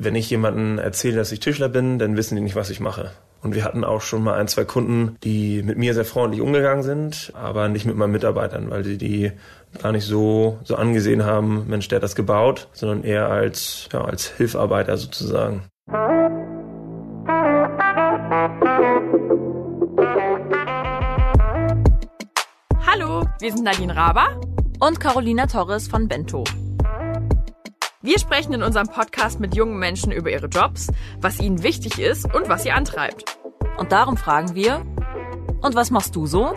wenn ich jemandem erzähle, dass ich Tischler bin, dann wissen die nicht, was ich mache. Und wir hatten auch schon mal ein, zwei Kunden, die mit mir sehr freundlich umgegangen sind, aber nicht mit meinen Mitarbeitern, weil sie die gar nicht so, so angesehen haben, Mensch, der hat das gebaut, sondern eher als, ja, als Hilfarbeiter sozusagen. Hallo, wir sind Nadine Raber und Carolina Torres von Bento. Wir sprechen in unserem Podcast mit jungen Menschen über ihre Jobs, was ihnen wichtig ist und was sie antreibt. Und darum fragen wir, und was machst du so?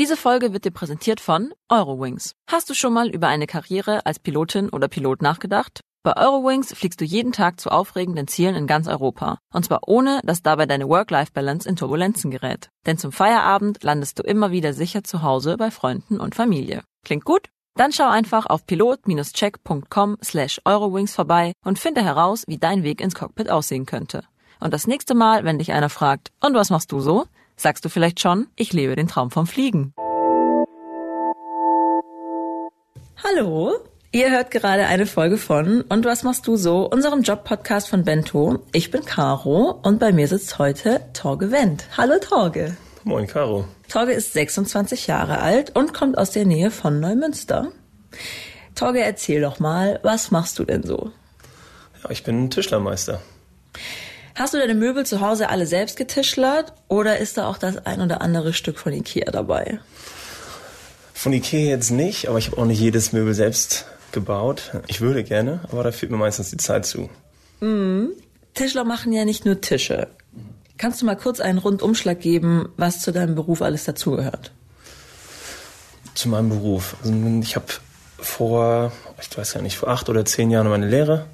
Diese Folge wird dir präsentiert von Eurowings. Hast du schon mal über eine Karriere als Pilotin oder Pilot nachgedacht? Bei Eurowings fliegst du jeden Tag zu aufregenden Zielen in ganz Europa. Und zwar ohne, dass dabei deine Work-Life-Balance in Turbulenzen gerät. Denn zum Feierabend landest du immer wieder sicher zu Hause bei Freunden und Familie. Klingt gut? Dann schau einfach auf pilot-check.com slash Eurowings vorbei und finde heraus, wie dein Weg ins Cockpit aussehen könnte. Und das nächste Mal, wenn dich einer fragt, und was machst du so? Sagst du vielleicht schon, ich lebe den Traum vom Fliegen. Hallo, Ihr hört gerade eine Folge von Und was machst du so? unserem Job-Podcast von Bento. Ich bin Caro und bei mir sitzt heute Torge Wendt. Hallo Torge. Moin Caro. Torge ist 26 Jahre alt und kommt aus der Nähe von Neumünster. Torge, erzähl doch mal, was machst du denn so? Ja, ich bin Tischlermeister. Hast du deine Möbel zu Hause alle selbst getischlert oder ist da auch das ein oder andere Stück von Ikea dabei? Von Ikea jetzt nicht, aber ich habe auch nicht jedes Möbel selbst gebaut. Ich würde gerne, aber da fehlt mir meistens die Zeit zu. Mhm. Tischler machen ja nicht nur Tische. Kannst du mal kurz einen Rundumschlag geben, was zu deinem Beruf alles dazugehört? Zu meinem Beruf. Also ich habe vor, ich weiß ja nicht, vor acht oder zehn Jahren meine Lehre,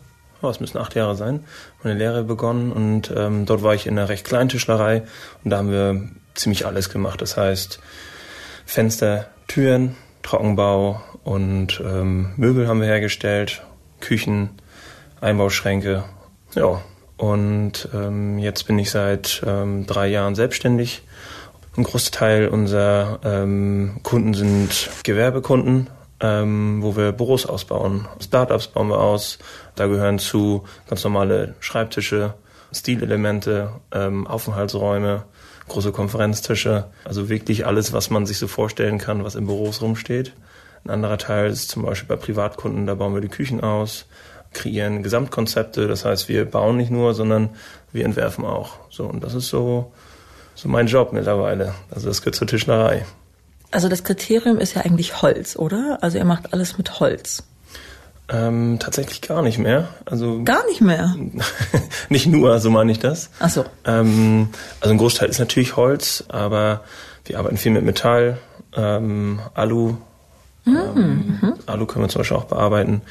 oh, es müssen acht Jahre sein, meine Lehre begonnen und ähm, dort war ich in einer recht kleinen Tischlerei und da haben wir ziemlich alles gemacht. Das heißt Fenster, Türen, Trockenbau, und ähm, Möbel haben wir hergestellt, Küchen, Einbauschränke. Ja, und ähm, jetzt bin ich seit ähm, drei Jahren selbstständig. Ein Großteil unserer ähm, Kunden sind Gewerbekunden, ähm, wo wir Büros ausbauen. Startups bauen wir aus. Da gehören zu ganz normale Schreibtische, Stilelemente, ähm, Aufenthaltsräume, große Konferenztische. Also wirklich alles, was man sich so vorstellen kann, was in Büros rumsteht. Ein anderer Teil ist zum Beispiel bei Privatkunden, da bauen wir die Küchen aus, kreieren Gesamtkonzepte. Das heißt, wir bauen nicht nur, sondern wir entwerfen auch. So, und das ist so, so mein Job mittlerweile. Also das gehört zur Tischlerei. Also das Kriterium ist ja eigentlich Holz, oder? Also ihr macht alles mit Holz. Ähm, tatsächlich gar nicht mehr. Also gar nicht mehr. nicht nur, so meine ich das. Ach so. Ähm, also ein Großteil ist natürlich Holz, aber wir arbeiten viel mit Metall, ähm, Alu, ähm, mhm. Alu können wir zum Beispiel auch bearbeiten,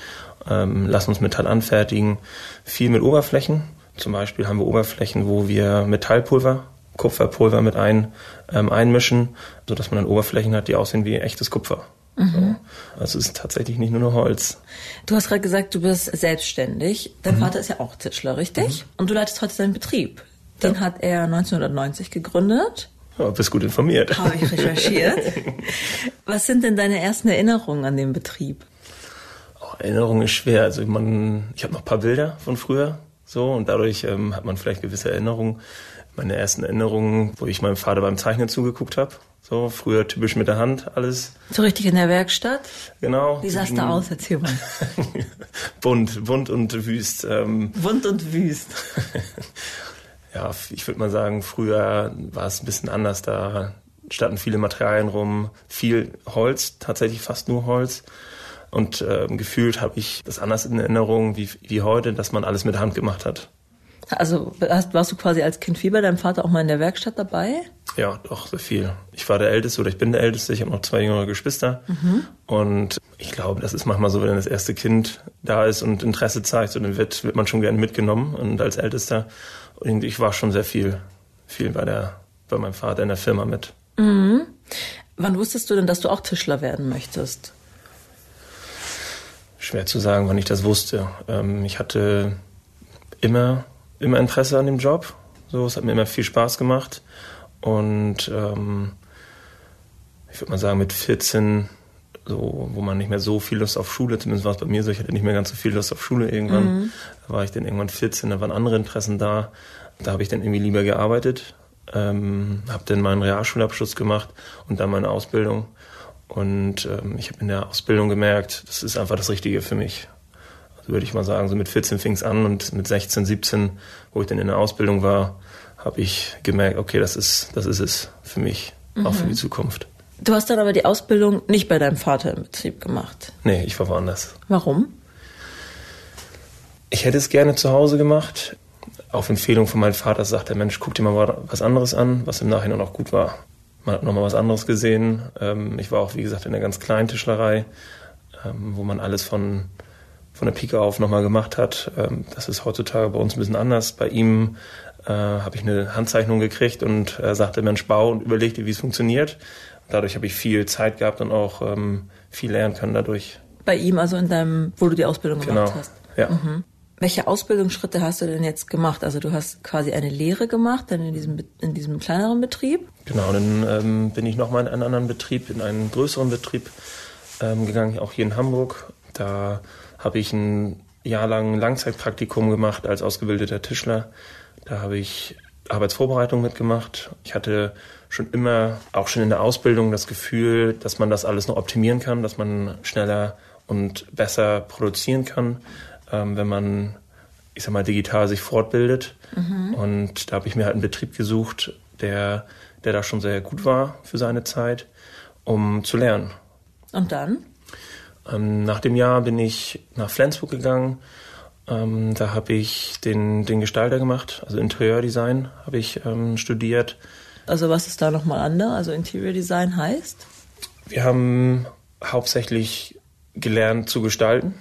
ähm, lassen uns Metall anfertigen, viel mit Oberflächen. Zum Beispiel haben wir Oberflächen, wo wir Metallpulver, Kupferpulver mit ein, ähm, einmischen, sodass man dann Oberflächen hat, die aussehen wie echtes Kupfer. Mhm. So. Also es ist tatsächlich nicht nur noch Holz. Du hast gerade gesagt, du bist selbstständig. Dein mhm. Vater ist ja auch Tischler, richtig? Mhm. Und du leitest heute seinen Betrieb. Den ja. hat er 1990 gegründet. Ja, bist gut informiert. Habe ich recherchiert. Was sind denn deine ersten Erinnerungen an den Betrieb? Oh, Erinnerung ist schwer. Also man, ich habe noch ein paar Bilder von früher so und dadurch ähm, hat man vielleicht gewisse Erinnerungen. Meine ersten Erinnerungen, wo ich meinem Vater beim Zeichnen zugeguckt habe. So, früher typisch mit der Hand alles. So richtig in der Werkstatt? Genau. Wie sah es da aus? Erzähl mal. bunt, bunt und wüst. Ähm. Bunt und wüst. ja, ich würde mal sagen, früher war es ein bisschen anders. Da standen viele Materialien rum, viel Holz, tatsächlich fast nur Holz. Und äh, gefühlt habe ich das anders in Erinnerung wie, wie heute, dass man alles mit Hand gemacht hat. Also warst du quasi als Kind viel bei deinem Vater auch mal in der Werkstatt dabei? Ja, doch, sehr viel. Ich war der Älteste oder ich bin der Älteste. Ich habe noch zwei jüngere Geschwister. Mhm. Und ich glaube, das ist manchmal so, wenn das erste Kind da ist und Interesse zeigt, so, dann wird, wird man schon gerne mitgenommen. Und als Ältester und ich war schon sehr viel, viel bei der, bei meinem Vater in der Firma mit. Mhm. Wann wusstest du denn, dass du auch Tischler werden möchtest? Schwer zu sagen, wann ich das wusste. Ähm, ich hatte immer, immer Interesse an dem Job. So, es hat mir immer viel Spaß gemacht. Und ähm, ich würde mal sagen, mit 14, so, wo man nicht mehr so viel Lust auf Schule, zumindest war es bei mir so, ich hatte nicht mehr ganz so viel Lust auf Schule irgendwann. Mhm. Da war ich dann irgendwann 14, da waren andere Interessen da. Da habe ich dann irgendwie lieber gearbeitet, ähm, habe dann meinen Realschulabschluss gemacht und dann meine Ausbildung. Und ähm, ich habe in der Ausbildung gemerkt, das ist einfach das Richtige für mich. Also würde ich mal sagen, so mit 14 fing es an und mit 16, 17, wo ich dann in der Ausbildung war, habe ich gemerkt, okay, das ist, das ist es für mich, mhm. auch für die mhm. Zukunft. Du hast dann aber die Ausbildung nicht bei deinem Vater im Betrieb gemacht. Nee, ich war woanders. Warum? Ich hätte es gerne zu Hause gemacht. Auf Empfehlung von meinem Vater sagt der Mensch, guck dir mal was anderes an, was im Nachhinein auch gut war. Man hat nochmal was anderes gesehen. Ähm, ich war auch, wie gesagt, in der ganz kleinen Tischlerei, ähm, wo man alles von, von der Pike auf nochmal gemacht hat. Ähm, das ist heutzutage bei uns ein bisschen anders. Bei ihm äh, habe ich eine Handzeichnung gekriegt und er sagte, Mensch, bau und überleg dir, wie es funktioniert. Dadurch habe ich viel Zeit gehabt und auch viel lernen können dadurch. Bei ihm, also in deinem, wo du die Ausbildung genau. gemacht hast? Ja. Mhm. Welche Ausbildungsschritte hast du denn jetzt gemacht? Also du hast quasi eine Lehre gemacht, dann in diesem, in diesem kleineren Betrieb? Genau, dann ähm, bin ich nochmal in einen anderen Betrieb, in einen größeren Betrieb ähm, gegangen, auch hier in Hamburg. Da habe ich ein Jahr lang Langzeitpraktikum gemacht als ausgebildeter Tischler. Da habe ich Arbeitsvorbereitung mitgemacht. Ich hatte schon immer, auch schon in der Ausbildung, das Gefühl, dass man das alles noch optimieren kann, dass man schneller und besser produzieren kann ähm, wenn man, ich sag mal, digital sich fortbildet. Mhm. Und da habe ich mir halt einen Betrieb gesucht, der, der da schon sehr gut war für seine Zeit, um zu lernen. Und dann? Ähm, nach dem Jahr bin ich nach Flensburg gegangen. Ähm, da habe ich den, den Gestalter gemacht, also Interieurdesign habe ich ähm, studiert. Also was ist da nochmal anders? Also Interior Design heißt? Wir haben hauptsächlich gelernt zu gestalten.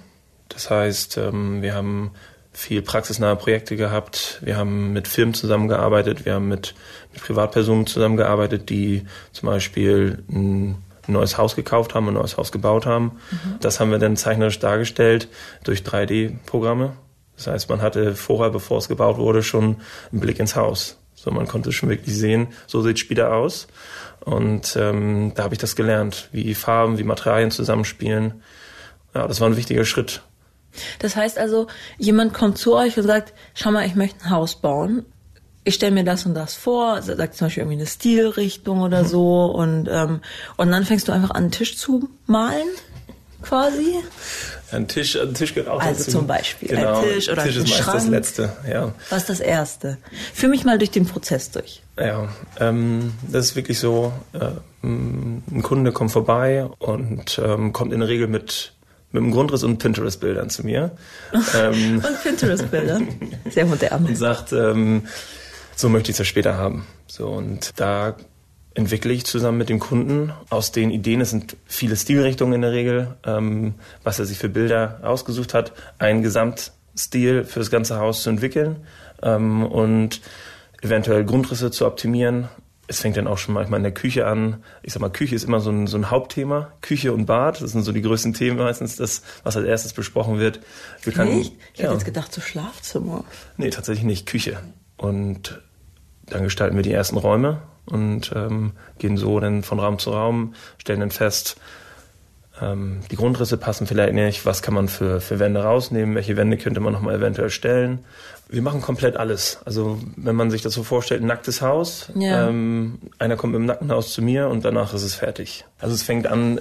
Das heißt, ähm, wir haben viel praxisnahe Projekte gehabt. Wir haben mit Firmen zusammengearbeitet. Wir haben mit, mit Privatpersonen zusammengearbeitet, die zum Beispiel ein neues Haus gekauft haben, ein neues Haus gebaut haben. Mhm. Das haben wir dann zeichnerisch dargestellt durch 3D-Programme. Das heißt, man hatte vorher, bevor es gebaut wurde, schon einen Blick ins Haus. So, man konnte schon wirklich sehen, so sieht es später aus. Und ähm, da habe ich das gelernt, wie Farben, wie Materialien zusammenspielen. Ja, das war ein wichtiger Schritt. Das heißt also, jemand kommt zu euch und sagt, schau mal, ich möchte ein Haus bauen. Ich stelle mir das und das vor, sagt zum Beispiel irgendwie eine Stilrichtung oder so und, ähm, und dann fängst du einfach an, einen Tisch zu malen, quasi. Ein Tisch, ein Tisch gehört auch Also dazu. zum Beispiel genau. ein Tisch oder Tisch ein ist Schrank. das Letzte, ja. Was ist das Erste? Führ mich mal durch den Prozess durch. Ja, ähm, das ist wirklich so, äh, ein Kunde kommt vorbei und ähm, kommt in der Regel mit mit einem Grundriss und Pinterest-Bildern zu mir. ähm, und Pinterest-Bilder. Sehr modern. Und sagt, ähm, so möchte ich es ja später haben. So, und da entwickle ich zusammen mit dem Kunden aus den Ideen, es sind viele Stilrichtungen in der Regel, ähm, was er sich für Bilder ausgesucht hat, einen Gesamtstil für das ganze Haus zu entwickeln ähm, und eventuell Grundrisse zu optimieren, es fängt dann auch schon manchmal in der Küche an. Ich sag mal, Küche ist immer so ein, so ein Hauptthema. Küche und Bad, das sind so die größten Themen meistens, das, was als erstes besprochen wird. Wir können, nicht? Ich ja. hätte jetzt gedacht, so Schlafzimmer. Nee, tatsächlich nicht. Küche. Und dann gestalten wir die ersten Räume und ähm, gehen so dann von Raum zu Raum, stellen dann fest, ähm, die Grundrisse passen vielleicht nicht, was kann man für, für Wände rausnehmen, welche Wände könnte man nochmal eventuell stellen. Wir machen komplett alles. Also wenn man sich das so vorstellt, ein nacktes Haus, ja. ähm, einer kommt mit dem nackten Haus zu mir und danach ist es fertig. Also es fängt an,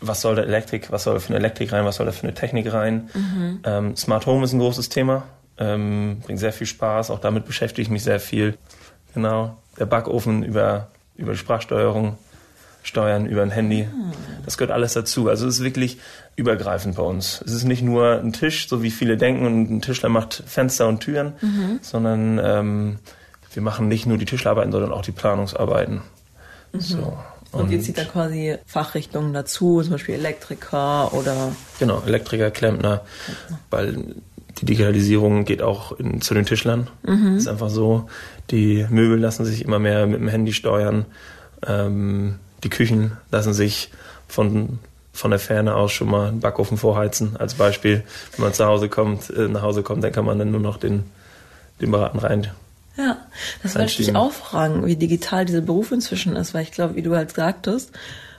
was soll da Elektrik, was soll da für eine Elektrik rein, was soll da für eine Technik rein. Mhm. Ähm, Smart Home ist ein großes Thema, ähm, bringt sehr viel Spaß, auch damit beschäftige ich mich sehr viel. Genau, der Backofen über, über die Sprachsteuerung steuern über ein Handy. Das gehört alles dazu. Also es ist wirklich übergreifend bei uns. Es ist nicht nur ein Tisch, so wie viele denken, und ein Tischler macht Fenster und Türen, mhm. sondern ähm, wir machen nicht nur die Tischlerarbeiten, sondern auch die Planungsarbeiten. Mhm. So. Und, und ihr zieht da quasi Fachrichtungen dazu, zum Beispiel Elektriker oder. Genau, Elektriker, Klempner, weil die Digitalisierung geht auch in, zu den Tischlern. Mhm. ist einfach so. Die Möbel lassen sich immer mehr mit dem Handy steuern. Ähm, die Küchen lassen sich von, von der Ferne aus schon mal einen Backofen vorheizen. Als Beispiel, wenn man zu Hause kommt, äh, nach Hause kommt, dann kann man dann nur noch den, den Braten rein Ja, das wollte ich dich auch fragen, wie digital dieser Beruf inzwischen ist, weil ich glaube, wie du halt sagtest,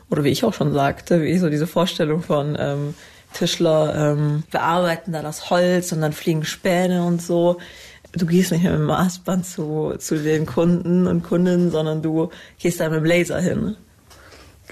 oder wie ich auch schon sagte, wie so diese Vorstellung von ähm, Tischler ähm, bearbeiten da das Holz und dann fliegen Späne und so. Du gehst nicht mehr mit dem Maßband zu, zu den Kunden und Kundinnen, sondern du gehst da mit dem Laser hin.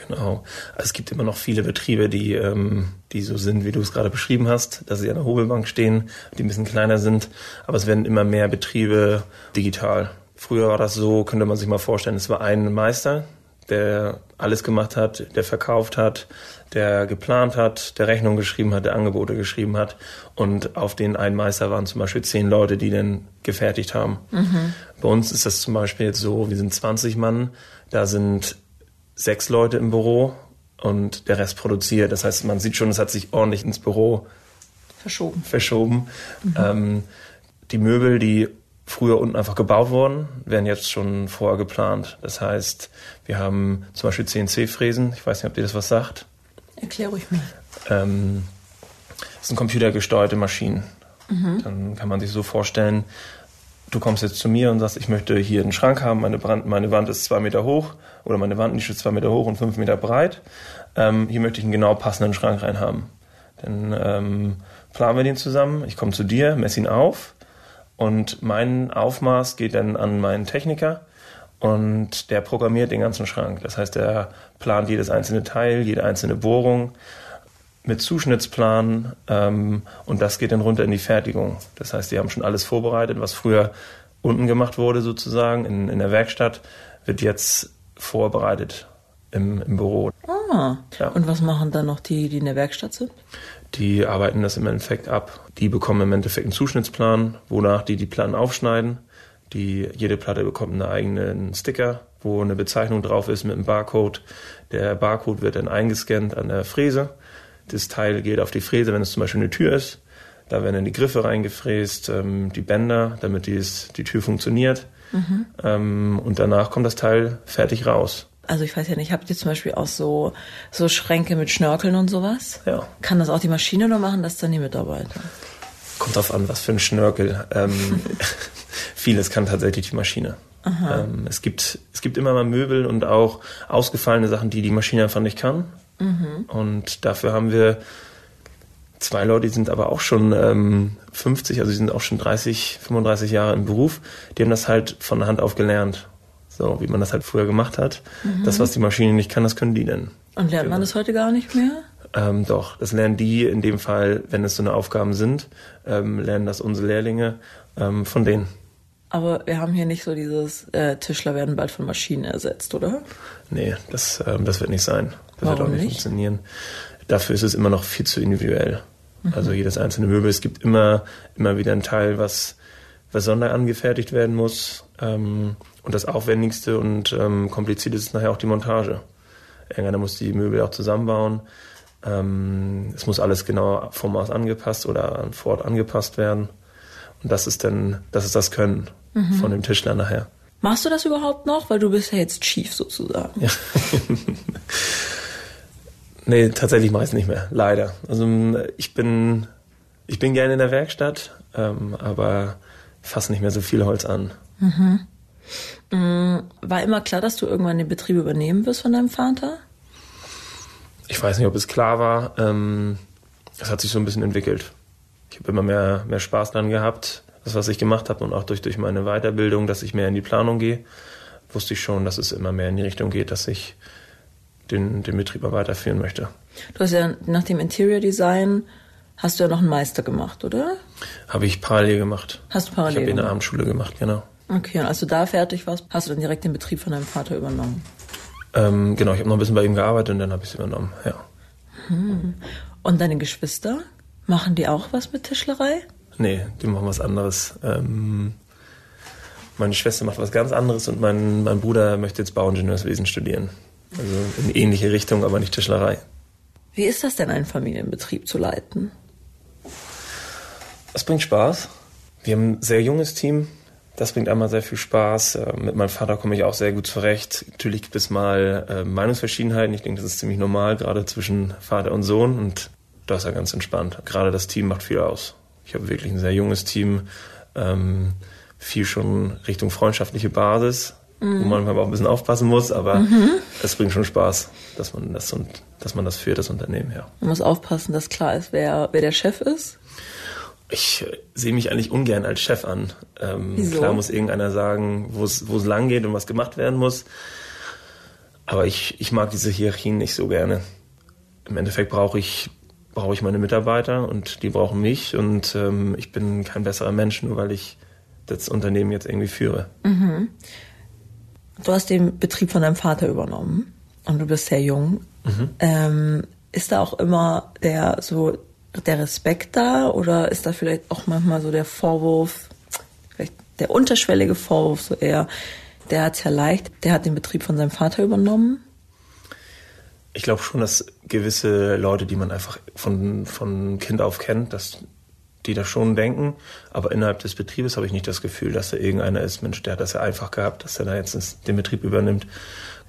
Genau. Also es gibt immer noch viele Betriebe, die, ähm, die so sind, wie du es gerade beschrieben hast, dass sie an der Hobelbank stehen, die ein bisschen kleiner sind. Aber es werden immer mehr Betriebe digital. Früher war das so, könnte man sich mal vorstellen, es war ein Meister, der alles gemacht hat, der verkauft hat, der geplant hat, der Rechnung geschrieben hat, der Angebote geschrieben hat. Und auf den einen Meister waren zum Beispiel zehn Leute, die den gefertigt haben. Mhm. Bei uns ist das zum Beispiel jetzt so, wir sind 20 Mann, da sind sechs Leute im Büro und der Rest produziert. Das heißt, man sieht schon, es hat sich ordentlich ins Büro verschoben. verschoben. Mhm. Ähm, die Möbel, die früher unten einfach gebaut wurden, werden jetzt schon vorher geplant. Das heißt, wir haben zum Beispiel CNC-Fräsen. Ich weiß nicht, ob dir das was sagt. Erklär ruhig mal. Ähm, das sind computergesteuerte Maschinen. Mhm. Dann kann man sich so vorstellen, du kommst jetzt zu mir und sagst, ich möchte hier einen Schrank haben, meine, Brand, meine Wand ist zwei Meter hoch oder meine Wandnische ist zwei Meter hoch und fünf Meter breit. Ähm, hier möchte ich einen genau passenden Schrank rein haben. Dann ähm, planen wir den zusammen, ich komme zu dir, messe ihn auf und mein Aufmaß geht dann an meinen Techniker und der programmiert den ganzen Schrank. Das heißt, er plant jedes einzelne Teil, jede einzelne Bohrung mit Zuschnittsplan ähm, und das geht dann runter in die Fertigung. Das heißt, die haben schon alles vorbereitet, was früher unten gemacht wurde sozusagen in, in der Werkstatt, wird jetzt vorbereitet im, im Büro. Ah, ja. und was machen dann noch die, die in der Werkstatt sind? Die arbeiten das im Endeffekt ab. Die bekommen im Endeffekt einen Zuschnittsplan, wonach die die Platten aufschneiden. Die, jede Platte bekommt einen eigenen Sticker, wo eine Bezeichnung drauf ist mit einem Barcode. Der Barcode wird dann eingescannt an der Fräse das Teil geht auf die Fräse, wenn es zum Beispiel eine Tür ist. Da werden dann die Griffe reingefräst, ähm, die Bänder, damit dies, die Tür funktioniert. Mhm. Ähm, und danach kommt das Teil fertig raus. Also ich weiß ja nicht, habt ihr zum Beispiel auch so, so Schränke mit Schnörkeln und sowas? Ja. Kann das auch die Maschine oder machen das dann die Mitarbeiter? Kommt drauf an, was für ein Schnörkel. Ähm, vieles kann tatsächlich die Maschine. Ähm, es, gibt, es gibt immer mal Möbel und auch ausgefallene Sachen, die die Maschine einfach nicht kann. Mhm. Und dafür haben wir zwei Leute, die sind aber auch schon ähm, 50, also die sind auch schon 30, 35 Jahre im Beruf. Die haben das halt von der Hand auf gelernt. So, wie man das halt früher gemacht hat. Mhm. Das, was die Maschine nicht kann, das können die denn. Und lernt man das heute gar nicht mehr? Ähm, doch, das lernen die in dem Fall, wenn es so eine Aufgaben sind, ähm, lernen das unsere Lehrlinge ähm, von denen. Aber wir haben hier nicht so dieses äh, Tischler werden bald von Maschinen ersetzt, oder? Nee, das, ähm, das wird nicht sein. Das Warum wird auch nicht, nicht, funktionieren. Dafür ist es immer noch viel zu individuell. Mhm. Also jedes einzelne Möbel. Es gibt immer, immer wieder ein Teil, was, was sonder angefertigt werden muss. Ähm, und das Aufwendigste und ähm, kompliziert ist nachher auch die Montage. Irgendeiner muss die Möbel auch zusammenbauen. Ähm, es muss alles genau vom Maß angepasst oder an vor Ort angepasst werden. Und das ist dann, das ist das Können mhm. von dem Tischler nachher. Machst du das überhaupt noch? Weil du bist ja jetzt Chief sozusagen. Ja. nee, tatsächlich es nicht mehr. Leider. Also ich bin, ich bin gerne in der Werkstatt, ähm, aber fasse nicht mehr so viel Holz an. Mhm. Mm, war immer klar, dass du irgendwann den Betrieb übernehmen wirst von deinem Vater? Ich weiß nicht, ob es klar war. Ähm, es hat sich so ein bisschen entwickelt. Ich habe immer mehr, mehr Spaß dran gehabt das, was ich gemacht habe und auch durch, durch meine Weiterbildung, dass ich mehr in die Planung gehe, wusste ich schon, dass es immer mehr in die Richtung geht, dass ich den, den Betrieb weiterführen möchte. Du hast ja nach dem Interior Design hast du ja noch einen Meister gemacht, oder? Habe ich parallel gemacht. Hast du parallel? Ich habe in der Abendschule gemacht, genau. Okay, und als du da fertig warst, hast du dann direkt den Betrieb von deinem Vater übernommen? Ähm, genau, ich habe noch ein bisschen bei ihm gearbeitet und dann habe ich es übernommen, ja. Hm. Und deine Geschwister, machen die auch was mit Tischlerei? Nee, die machen was anderes. Ähm, meine Schwester macht was ganz anderes und mein, mein Bruder möchte jetzt Bauingenieurswesen studieren. Also in ähnliche Richtung, aber nicht Tischlerei. Wie ist das denn, einen Familienbetrieb zu leiten? Es bringt Spaß. Wir haben ein sehr junges Team. Das bringt einmal sehr viel Spaß. Äh, mit meinem Vater komme ich auch sehr gut zurecht. Natürlich gibt es mal äh, Meinungsverschiedenheiten. Ich denke, das ist ziemlich normal, gerade zwischen Vater und Sohn. Und das ist ja ganz entspannt. Gerade das Team macht viel aus. Ich habe wirklich ein sehr junges Team. Ähm, viel schon Richtung freundschaftliche Basis, mhm. wo man auch ein bisschen aufpassen muss, aber mhm. es bringt schon Spaß, dass man das und dass man das führt, das Unternehmen, ja. Man muss aufpassen, dass klar ist, wer, wer der Chef ist. Ich sehe mich eigentlich ungern als Chef an. Ähm, klar muss irgendeiner sagen, wo es wo es lang geht und was gemacht werden muss. Aber ich, ich mag diese Hierarchien nicht so gerne. Im Endeffekt brauche ich brauche ich meine Mitarbeiter und die brauchen mich und ähm, ich bin kein besserer Mensch, nur weil ich das Unternehmen jetzt irgendwie führe. Mhm. Du hast den Betrieb von deinem Vater übernommen und du bist sehr jung. Mhm. Ähm, ist da auch immer der so der Respekt da oder ist da vielleicht auch manchmal so der Vorwurf, vielleicht der unterschwellige Vorwurf so eher, der hat es ja leicht, der hat den Betrieb von seinem Vater übernommen? Ich glaube schon, dass gewisse Leute, die man einfach von, von Kind auf kennt, dass die das schon denken. Aber innerhalb des Betriebes habe ich nicht das Gefühl, dass da irgendeiner ist, Mensch, der hat das ja einfach gehabt, dass er da jetzt den Betrieb übernimmt.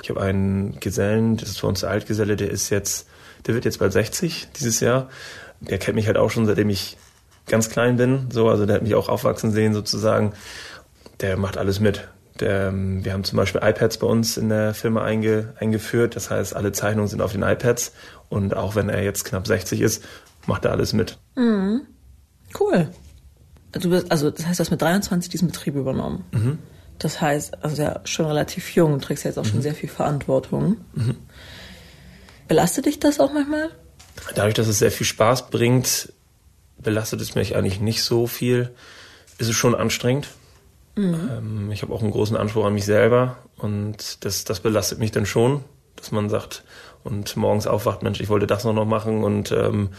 Ich habe einen Gesellen, das ist für uns der Altgeselle, der ist jetzt, der wird jetzt bald 60 dieses Jahr. Der kennt mich halt auch schon, seitdem ich ganz klein bin. So, also der hat mich auch aufwachsen sehen sozusagen. Der macht alles mit. Der, ähm, wir haben zum Beispiel iPads bei uns in der Firma einge, eingeführt. Das heißt, alle Zeichnungen sind auf den iPads. Und auch wenn er jetzt knapp 60 ist, macht er alles mit. Mhm. Cool. Du bist, also das heißt, du hast mit 23 diesen Betrieb übernommen. Mhm. Das heißt, also ja schon relativ jung, und trägst ja jetzt auch mhm. schon sehr viel Verantwortung. Mhm. Belastet dich das auch manchmal? Dadurch, dass es sehr viel Spaß bringt, belastet es mich eigentlich nicht so viel. Ist es schon anstrengend. Mhm. Ähm, ich habe auch einen großen Anspruch an mich selber und das, das belastet mich dann schon, dass man sagt und morgens aufwacht, Mensch, ich wollte das noch, noch machen und ähm,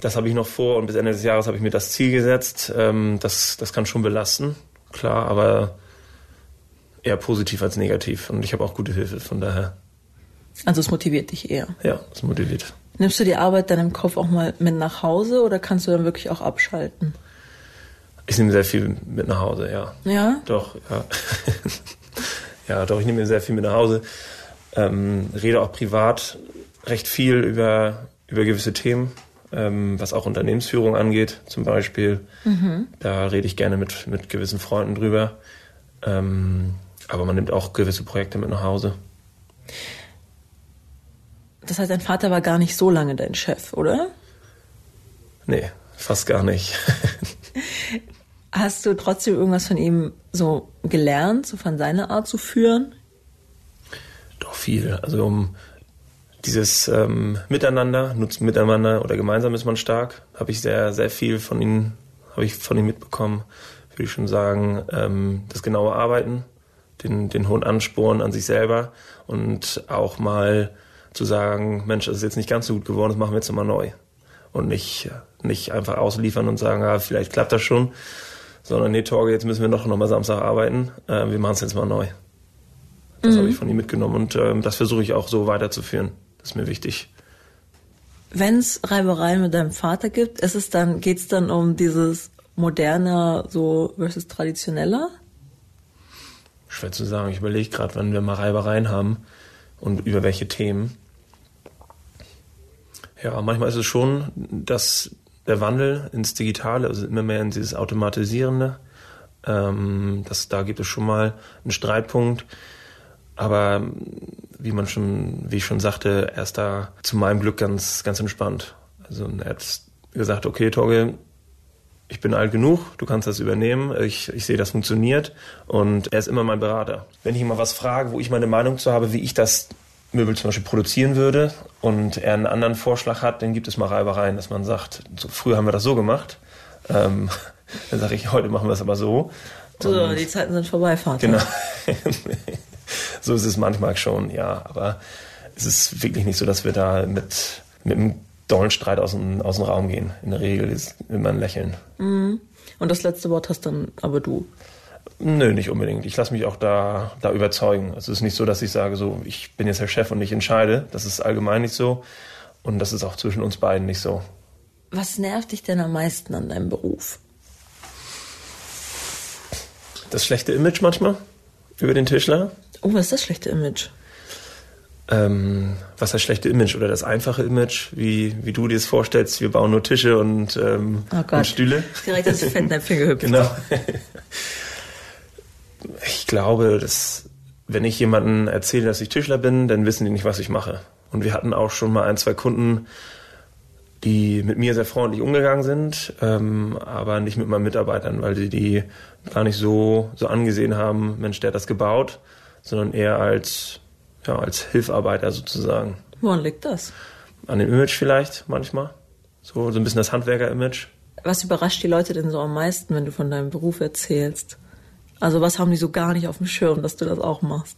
das habe ich noch vor und bis Ende des Jahres habe ich mir das Ziel gesetzt. Ähm, das, das kann schon belasten, klar, aber eher positiv als negativ und ich habe auch gute Hilfe, von daher. Also es motiviert dich eher? Ja, es motiviert. Nimmst du die Arbeit dann im Kopf auch mal mit nach Hause oder kannst du dann wirklich auch abschalten? Ich nehme sehr viel mit nach Hause, ja. Ja? Doch, ja. ja, doch, ich nehme sehr viel mit nach Hause. Ähm, rede auch privat recht viel über, über gewisse Themen, ähm, was auch Unternehmensführung angeht, zum Beispiel. Mhm. Da rede ich gerne mit, mit gewissen Freunden drüber. Ähm, aber man nimmt auch gewisse Projekte mit nach Hause. Das heißt, dein Vater war gar nicht so lange dein Chef, oder? Nee, fast gar nicht. Hast du trotzdem irgendwas von ihm so gelernt, so von seiner Art zu führen? Doch viel. Also um dieses ähm, Miteinander, Nutzen miteinander oder gemeinsam ist man stark, habe ich sehr, sehr viel von ihm, habe ich von ihm mitbekommen. Würde ich schon sagen, ähm, das genaue Arbeiten, den, den hohen Ansporn an sich selber und auch mal zu sagen, Mensch, das ist jetzt nicht ganz so gut geworden, das machen wir jetzt nochmal neu. Und nicht, nicht einfach ausliefern und sagen, ah, vielleicht klappt das schon, sondern nee, Torge, jetzt müssen wir noch, noch mal Samstag arbeiten, äh, wir machen es jetzt mal neu. Das mhm. habe ich von ihm mitgenommen und ähm, das versuche ich auch so weiterzuführen. Das ist mir wichtig. Wenn es Reibereien mit deinem Vater gibt, ist es dann, geht es dann um dieses moderner so versus traditioneller? Schwer zu sagen. Ich überlege gerade, wann wir mal Reibereien haben und über welche Themen. Ja, manchmal ist es schon, dass der Wandel ins Digitale, also immer mehr in dieses Automatisierende. Ähm, das, da gibt es schon mal einen Streitpunkt. Aber wie man schon, wie ich schon sagte, er ist da zu meinem Glück ganz, ganz entspannt. Also er hat gesagt, okay, Torge, ich bin alt genug, du kannst das übernehmen, ich, ich sehe, das funktioniert und er ist immer mein Berater. Wenn ich ihn mal was frage, wo ich meine Meinung zu habe, wie ich das Möbel zum Beispiel produzieren würde und er einen anderen Vorschlag hat, dann gibt es mal Reibereien, dass man sagt, so, früher haben wir das so gemacht. Ähm, dann sage ich, heute machen wir es aber so. So, und die Zeiten sind vorbei, Vater. Genau. so ist es manchmal schon, ja. Aber es ist wirklich nicht so, dass wir da mit, mit einem dollen Streit aus dem, aus dem Raum gehen. In der Regel ist immer ein Lächeln. Mhm. Und das letzte Wort hast dann aber du. Nö, nicht unbedingt. Ich lasse mich auch da, da überzeugen. Also es ist nicht so, dass ich sage, so, ich bin jetzt der Chef und ich entscheide. Das ist allgemein nicht so. Und das ist auch zwischen uns beiden nicht so. Was nervt dich denn am meisten an deinem Beruf? Das schlechte Image manchmal über den Tischler. Oh, was ist das schlechte Image? Ähm, was das schlechte Image oder das einfache Image, wie, wie du dir es vorstellst, wir bauen nur Tische und, ähm, oh und Stühle. Direkt das Fettnäpfchen gehüpft. genau. ich glaube, dass wenn ich jemandem erzähle, dass ich Tischler bin, dann wissen die nicht, was ich mache. Und wir hatten auch schon mal ein, zwei Kunden, die mit mir sehr freundlich umgegangen sind, ähm, aber nicht mit meinen Mitarbeitern, weil sie die gar nicht so, so angesehen haben, Mensch, der hat das gebaut, sondern eher als, ja, als Hilfarbeiter sozusagen. Woran liegt das? An dem Image vielleicht manchmal. So, so ein bisschen das Handwerker-Image. Was überrascht die Leute denn so am meisten, wenn du von deinem Beruf erzählst? Also was haben die so gar nicht auf dem Schirm, dass du das auch machst?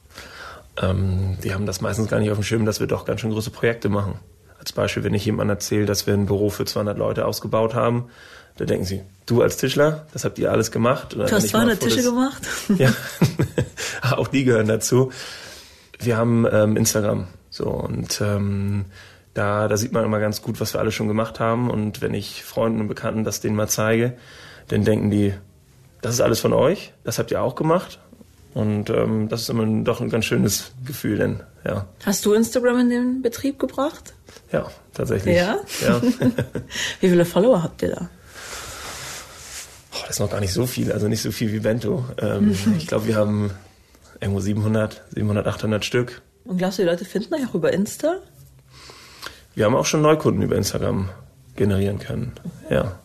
Ähm, die haben das meistens gar nicht auf dem Schirm, dass wir doch ganz schön große Projekte machen. Als Beispiel, wenn ich jemandem erzähle, dass wir ein Büro für 200 Leute ausgebaut haben, da denken sie, du als Tischler, das habt ihr alles gemacht. du hast 200 Tische gemacht? Ja, auch die gehören dazu. Wir haben ähm, Instagram, so und ähm, da, da sieht man immer ganz gut, was wir alle schon gemacht haben. Und wenn ich Freunden und Bekannten das denen mal zeige, dann denken die, das ist alles von euch, das habt ihr auch gemacht. Und ähm, das ist immer doch ein ganz schönes Gefühl, denn ja. Hast du Instagram in den Betrieb gebracht? Ja, tatsächlich. Ja? ja. wie viele Follower habt ihr da? Oh, das ist noch gar nicht so viel, also nicht so viel wie Bento. Ähm, ich glaube, wir haben irgendwo 700, 700, 800 Stück. Und glaubst du, die Leute finden euch auch über Insta? Wir haben auch schon Neukunden über Instagram generieren können. Ja,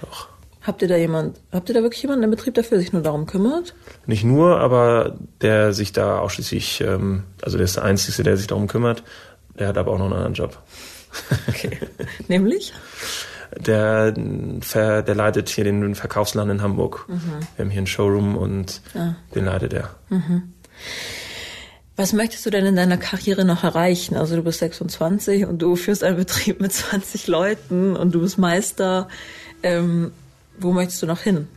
doch. Habt ihr da jemand, habt ihr da wirklich jemanden im Betrieb, der sich nur darum kümmert? Nicht nur, aber der sich da ausschließlich, ähm, also der ist der Einzige, der sich darum kümmert. Der hat aber auch noch einen anderen Job. Okay. Nämlich? Der, der leitet hier den Verkaufsladen in Hamburg. Mhm. Wir haben hier einen Showroom und ah. den leitet er. Mhm. Was möchtest du denn in deiner Karriere noch erreichen? Also du bist 26 und du führst einen Betrieb mit 20 Leuten und du bist Meister. Ähm, wo möchtest du noch hin?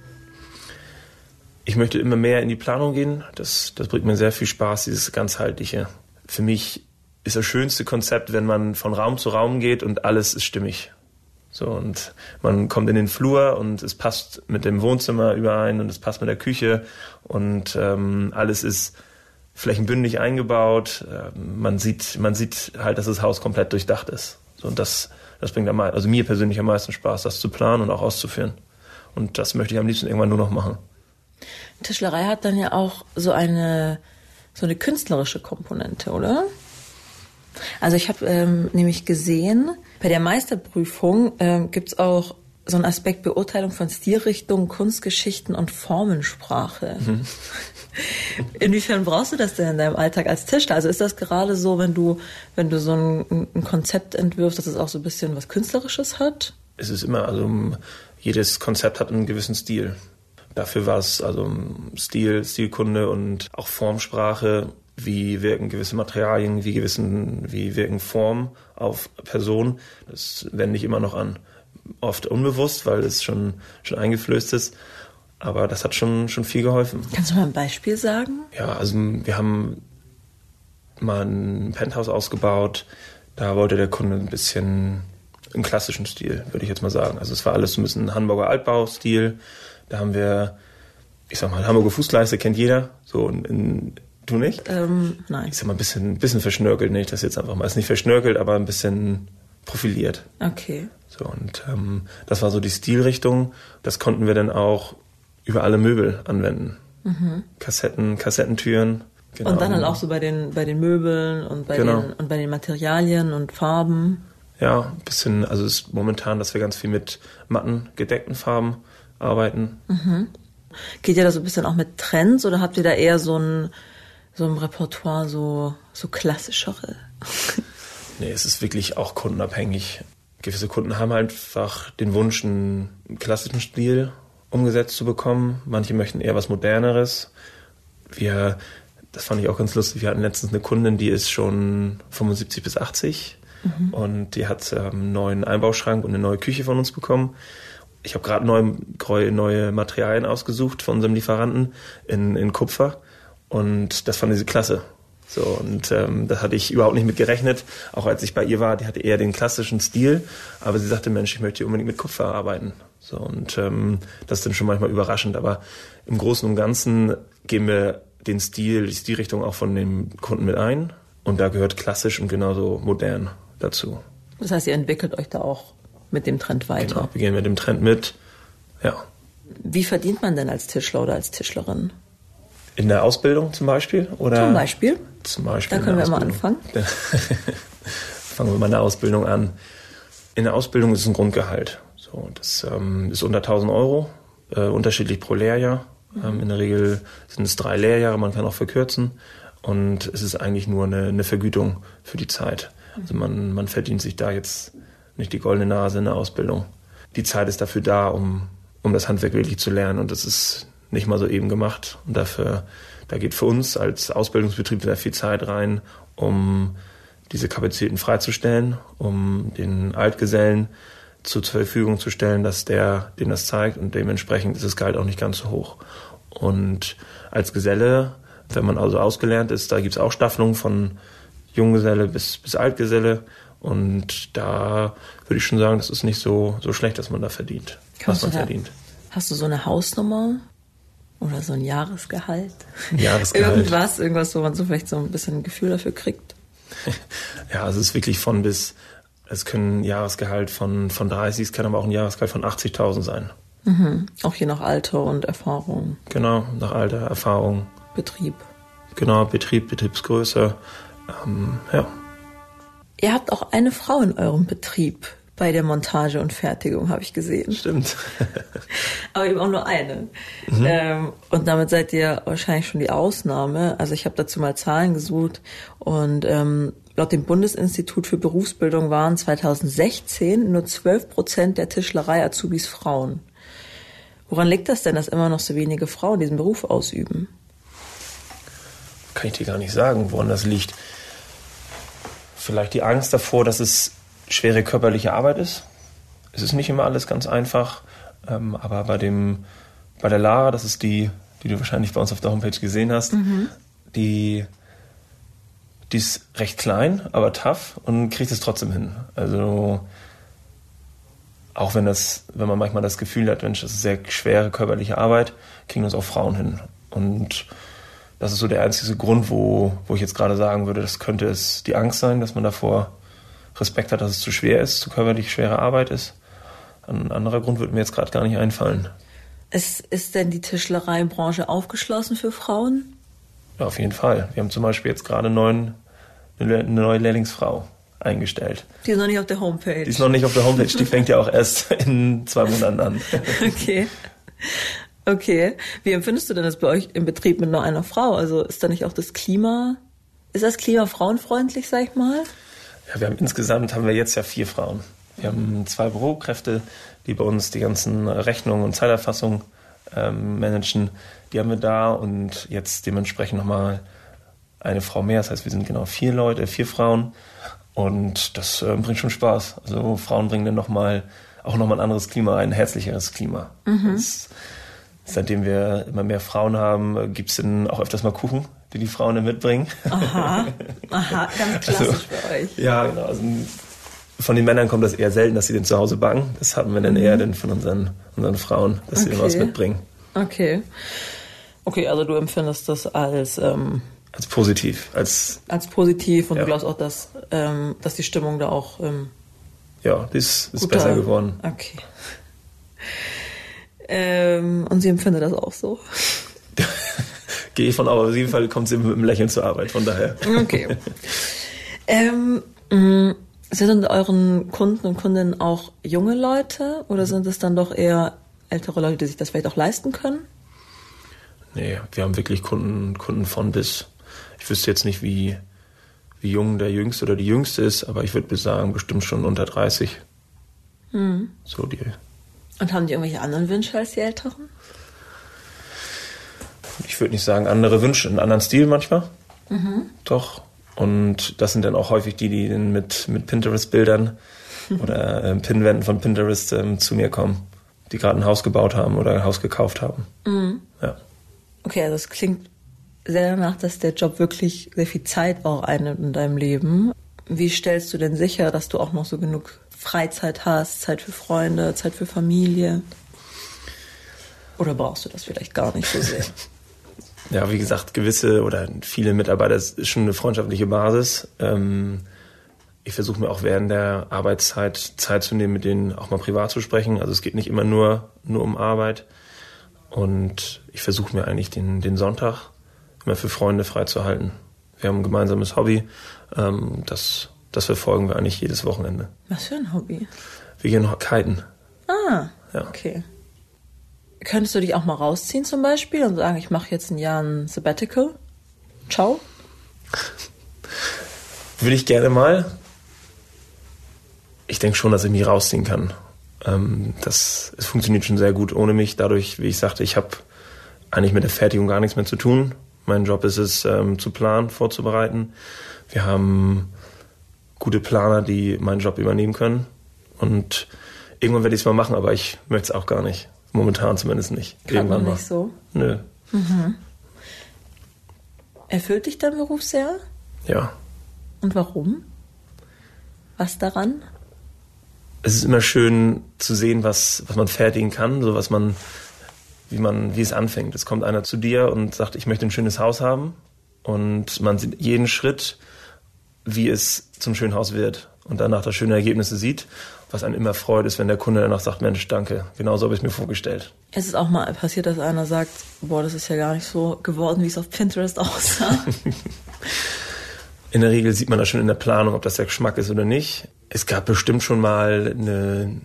Ich möchte immer mehr in die Planung gehen. Das, das bringt mir sehr viel Spaß, dieses ganzheitliche. Für mich ist das schönste Konzept, wenn man von Raum zu Raum geht und alles ist stimmig. So, und man kommt in den Flur und es passt mit dem Wohnzimmer überein und es passt mit der Küche und ähm, alles ist flächenbündig eingebaut. Ähm, man sieht, man sieht halt, dass das Haus komplett durchdacht ist. So, und das, das bringt am, also mir persönlich am meisten Spaß, das zu planen und auch auszuführen. Und das möchte ich am liebsten irgendwann nur noch machen. Tischlerei hat dann ja auch so eine, so eine künstlerische Komponente, oder? Also ich habe ähm, nämlich gesehen, bei der Meisterprüfung ähm, gibt es auch so einen Aspekt Beurteilung von Stilrichtungen, Kunstgeschichten und Formensprache. Mhm. Inwiefern brauchst du das denn in deinem Alltag als Tischler? Also ist das gerade so, wenn du, wenn du so ein, ein Konzept entwirfst, dass es auch so ein bisschen was Künstlerisches hat? Es ist immer, also jedes Konzept hat einen gewissen Stil. Dafür war es also Stil, Stilkunde und auch Formsprache. Wie wirken gewisse Materialien, wie gewissen, wie wirken Formen auf Personen. Das wende ich immer noch an. Oft unbewusst, weil es schon, schon eingeflößt ist. Aber das hat schon, schon viel geholfen. Kannst du mal ein Beispiel sagen? Ja, also wir haben mal ein Penthouse ausgebaut. Da wollte der Kunde ein bisschen im klassischen Stil, würde ich jetzt mal sagen. Also es war alles so ein bisschen Hamburger Altbaustil. Da haben wir, ich sag mal, Hamburger Fußleiste kennt jeder. So in, in du nicht? Ähm, nein. Ich sag mal, ein bisschen, bisschen verschnörkelt, nicht das jetzt einfach mal. Ist nicht verschnörkelt, aber ein bisschen profiliert. Okay. So, und ähm, das war so die Stilrichtung. Das konnten wir dann auch über alle Möbel anwenden. Mhm. Kassetten, Kassettentüren. Genau. Und dann halt auch so bei den, bei den Möbeln und bei, genau. den, und bei den Materialien und Farben. Ja, ein bisschen, also es ist momentan, dass wir ganz viel mit matten, gedeckten Farben arbeiten. Mhm. Geht ihr da so ein bisschen auch mit Trends oder habt ihr da eher so ein, so ein Repertoire, so, so klassischere? nee, es ist wirklich auch kundenabhängig. Gewisse Kunden haben einfach den Wunsch, einen klassischen Stil umgesetzt zu bekommen. Manche möchten eher was Moderneres. Wir, das fand ich auch ganz lustig, wir hatten letztens eine Kundin, die ist schon 75 bis 80 Mhm. Und die hat ähm, einen neuen Einbauschrank und eine neue Küche von uns bekommen. Ich habe gerade neue, neue Materialien ausgesucht von unserem Lieferanten in, in Kupfer. Und das fand sie klasse. So, und ähm, das hatte ich überhaupt nicht mit gerechnet. Auch als ich bei ihr war, die hatte eher den klassischen Stil, aber sie sagte, Mensch, ich möchte hier unbedingt mit Kupfer arbeiten. So, und ähm, das ist dann schon manchmal überraschend. Aber im Großen und Ganzen gehen wir den Stil, die Stilrichtung auch von dem Kunden mit ein Und da gehört klassisch und genauso modern dazu. Das heißt, ihr entwickelt euch da auch mit dem Trend weiter. Genau, wir gehen mit dem Trend mit. Ja. Wie verdient man denn als Tischler oder als Tischlerin? In der Ausbildung zum Beispiel? Oder Zum Beispiel? Zum Beispiel. Da können wir der mal Ausbildung. anfangen. Fangen wir mal in der Ausbildung an. In der Ausbildung ist es ein Grundgehalt. So, das ähm, ist unter 1000 Euro, äh, unterschiedlich pro Lehrjahr. Ähm, in der Regel sind es drei Lehrjahre, man kann auch verkürzen. Und es ist eigentlich nur eine, eine Vergütung für die Zeit. Also man, man verdient sich da jetzt nicht die goldene Nase in der Ausbildung. Die Zeit ist dafür da, um, um das Handwerk wirklich zu lernen. Und das ist nicht mal so eben gemacht. Und dafür, da geht für uns als Ausbildungsbetrieb sehr viel Zeit rein, um diese Kapazitäten freizustellen, um den Altgesellen zur Verfügung zu stellen, dass der dem das zeigt und dementsprechend ist das Gehalt auch nicht ganz so hoch. Und als Geselle, wenn man also ausgelernt ist, da gibt es auch Staffelungen von Junggeselle bis, bis Altgeselle und da würde ich schon sagen, das ist nicht so, so schlecht, dass man da verdient, Kannst was man da- verdient. Hast du so eine Hausnummer? Oder so ein Jahresgehalt? Jahresgehalt. Irgendwas, irgendwas, wo man so vielleicht so ein bisschen ein Gefühl dafür kriegt. Ja, also es ist wirklich von bis, es können ein Jahresgehalt von, von 30, es kann aber auch ein Jahresgehalt von 80.000 sein. Auch je nach Alter und Erfahrung, Genau, nach Alter, Erfahrung, Betrieb. genau, Betrieb, Betriebsgröße. Ähm, ja, Ihr habt auch eine Frau in eurem Betrieb bei der Montage und Fertigung, habe ich gesehen. stimmt. Aber eben auch nur eine. Ähm, und damit seid ihr wahrscheinlich schon die Ausnahme. Also ich habe dazu mal Zahlen gesucht und ähm, laut dem Bundesinstitut für Berufsbildung waren 2016 nur 12 Prozent der Tischlerei-Azubis Frauen. Woran liegt das denn, dass immer noch so wenige Frauen diesen Beruf ausüben? Kann ich dir gar nicht sagen, woran das liegt. Vielleicht die Angst davor, dass es schwere körperliche Arbeit ist. Es ist nicht immer alles ganz einfach, ähm, aber bei dem, bei der Lara, das ist die, die du wahrscheinlich bei uns auf der Homepage gesehen hast, die, die ist recht klein, aber tough und kriegt es trotzdem hin. Also auch wenn das, wenn man manchmal das Gefühl hat, Mensch, das ist sehr schwere körperliche Arbeit, kriegen das auch Frauen hin. Und das ist so der einzige Grund, wo, wo ich jetzt gerade sagen würde, das könnte es die Angst sein, dass man davor Respekt hat, dass es zu schwer ist, zu körperlich schwere Arbeit ist. Ein anderer Grund würde mir jetzt gerade gar nicht einfallen. Ist, ist denn die Tischlereibranche aufgeschlossen für Frauen? Ja, auf jeden Fall. Wir haben zum Beispiel jetzt gerade Le- eine neue Lehrlingsfrau eingestellt. Die ist noch nicht auf der Homepage. Die ist noch nicht auf der Homepage, die fängt ja auch erst in zwei Monaten an. Okay. Okay. Wie empfindest du denn das bei euch im Betrieb mit nur einer Frau? Also ist da nicht auch das Klima, ist das Klima frauenfreundlich, sag ich mal? Ja, wir haben insgesamt haben wir jetzt ja vier Frauen. Wir haben zwei Bürokräfte, die bei uns die ganzen Rechnungen und Zeiterfassung ähm, managen. Die haben wir da und jetzt dementsprechend nochmal eine Frau mehr. Das heißt, wir sind genau vier Leute, vier Frauen und das äh, bringt schon Spaß. Also Frauen bringen dann nochmal auch nochmal ein anderes Klima, ein herzlicheres Klima. Das, seitdem wir immer mehr Frauen haben, gibt es dann auch öfters mal Kuchen, die die Frauen dann mitbringen. Aha, aha, ganz klassisch Also, bei euch. Ja, genau. Also von den Männern kommt das eher selten, dass sie den zu Hause backen. Das hatten wir dann eher dann von unseren, unseren Frauen, dass sie dann was Okay. mitbringen. Okay. Okay, also du empfindest das als, ähm, Als positiv, als, als positiv und Ja. du glaubst auch, dass, ähm, dass die Stimmung da auch ähm, ja, die ist, ist besser geworden. Okay. Ähm, und sie empfindet das auch so. Gehe ich von aus. Auf jeden Fall kommt sie mit einem Lächeln zur Arbeit, von daher. Okay. ähm, mh, sind unter euren Kunden und Kundinnen auch junge Leute oder sind es dann doch eher ältere Leute, die sich das vielleicht auch leisten können? Nee, wir haben wirklich Kunden, Kunden von bis. Ich wüsste jetzt nicht, wie, wie jung der Jüngste oder die Jüngste ist, aber ich würde sagen, bestimmt schon unter 30. So die Und haben die irgendwelche anderen Wünsche als die Älteren? ich würde nicht sagen andere Wünsche, einen anderen Stil manchmal. Doch. Und das sind dann auch häufig die, die dann mit, mit Pinterest-Bildern oder ähm, Pinwänden von Pinterest ähm, zu mir kommen, die gerade ein Haus gebaut haben oder ein Haus gekauft haben. Ja. Okay, also es klingt sehr danach, dass der Job wirklich sehr viel Zeit auch einnimmt in deinem Leben. Wie stellst du denn sicher, dass du auch noch so genug Freizeit hast, Zeit für Freunde, Zeit für Familie? Oder brauchst du das vielleicht gar nicht so sehr? Ja, wie gesagt, gewisse oder viele Mitarbeiter ist schon eine freundschaftliche Basis. Ähm, ich versuche mir auch während der Arbeitszeit Zeit zu nehmen, mit denen auch mal privat zu sprechen. Also es geht nicht immer nur, nur um Arbeit. Und ich versuche mir eigentlich den, den Sonntag immer für Freunde freizuhalten. Wir haben ein gemeinsames Hobby. Ähm, das, das verfolgen wir eigentlich jedes Wochenende. Was für ein Hobby? Wir gehen kiten. Ah, ja. okay. Könntest du dich auch mal rausziehen zum Beispiel und sagen, ich mache jetzt ein Jahr ein Sabbatical? Ciao. Würde ich gerne mal. Ich denke schon, dass ich mich rausziehen kann. Ähm, das, es funktioniert schon sehr gut ohne mich. Dadurch, wie ich sagte, ich habe eigentlich mit der Fertigung gar nichts mehr zu tun. Mein Job ist es, ähm, zu planen, vorzubereiten. Wir haben gute Planer, die meinen Job übernehmen können. Und irgendwann werde ich es mal machen, aber ich möchte es auch gar nicht. Momentan zumindest nicht. Gerade irgendwann nicht mal. so? Nö. Mhm. Erfüllt dich dein Beruf sehr? Ja. Und warum? Was daran? Es ist immer schön zu sehen, was, was man fertigen kann, so was man, wie man, wie es anfängt. Es kommt einer zu dir und sagt, ich möchte ein schönes Haus haben. Und man sieht jeden Schritt, wie es zum schönen Haus wird und danach das schöne Ergebnisse sieht was einem immer freut, ist, wenn der Kunde danach sagt, Mensch, danke, genauso habe ich es mir vorgestellt. Es ist auch mal passiert, dass einer sagt, boah, das ist ja gar nicht so geworden, wie es auf Pinterest aussah. in der Regel sieht man das schon in der Planung, ob das der Geschmack ist oder nicht. Es gab bestimmt schon mal eine,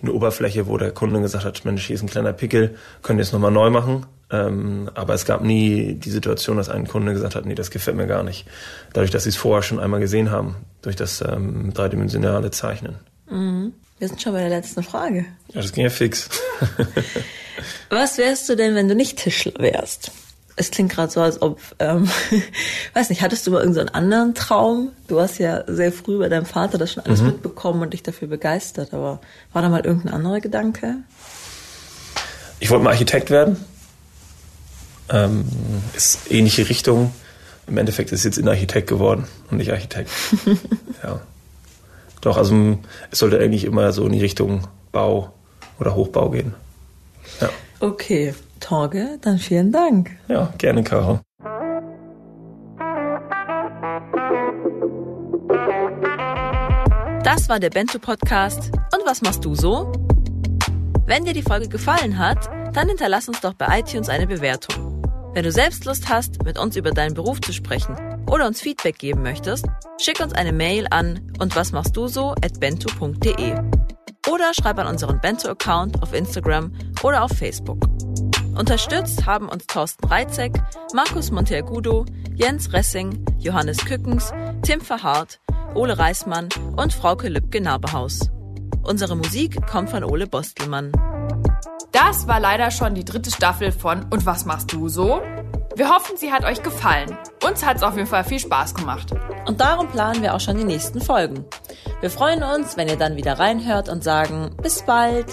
eine Oberfläche, wo der Kunde gesagt hat, Mensch, hier ist ein kleiner Pickel, können wir es nochmal neu machen. Ähm, aber es gab nie die Situation, dass ein Kunde gesagt hat, nee, das gefällt mir gar nicht. Dadurch, dass sie es vorher schon einmal gesehen haben, durch das ähm, dreidimensionale Zeichnen. Mhm. Wir sind schon bei der letzten Frage. Ja, das ging ja fix. Was wärst du denn, wenn du nicht Tischler wärst? Es klingt gerade so, als ob, ähm, weiß nicht, hattest du mal irgendeinen so anderen Traum? Du hast ja sehr früh bei deinem Vater das schon alles mhm. mitbekommen und dich dafür begeistert, aber war da mal irgendein anderer Gedanke? Ich wollte mal Architekt werden. Ähm, ist ähnliche Richtung. Im Endeffekt ist es jetzt Innenarchitekt geworden und nicht Architekt. ja. Doch, also es sollte eigentlich immer so in die Richtung Bau oder Hochbau gehen. Ja. Okay, Torge, dann vielen Dank. Ja, gerne, Caro. Das war der Bento Podcast. Und was machst du so? Wenn dir die Folge gefallen hat, dann hinterlass uns doch bei iTunes eine Bewertung. Wenn du selbst Lust hast, mit uns über deinen Beruf zu sprechen oder uns Feedback geben möchtest, schick uns eine Mail an und was machst du so at bento.de oder schreib an unseren Bento-Account auf Instagram oder auf Facebook. Unterstützt haben uns Thorsten Reitzek, Markus Monteagudo, Jens Ressing, Johannes Kückens, Tim Verhardt, Ole Reismann und Frauke Lübke-Nabehaus. Unsere Musik kommt von Ole Bostelmann. Das war leider schon die dritte Staffel von Und was machst du so? Wir hoffen, sie hat euch gefallen. Uns hat es auf jeden Fall viel Spaß gemacht. Und darum planen wir auch schon die nächsten Folgen. Wir freuen uns, wenn ihr dann wieder reinhört und sagen, bis bald.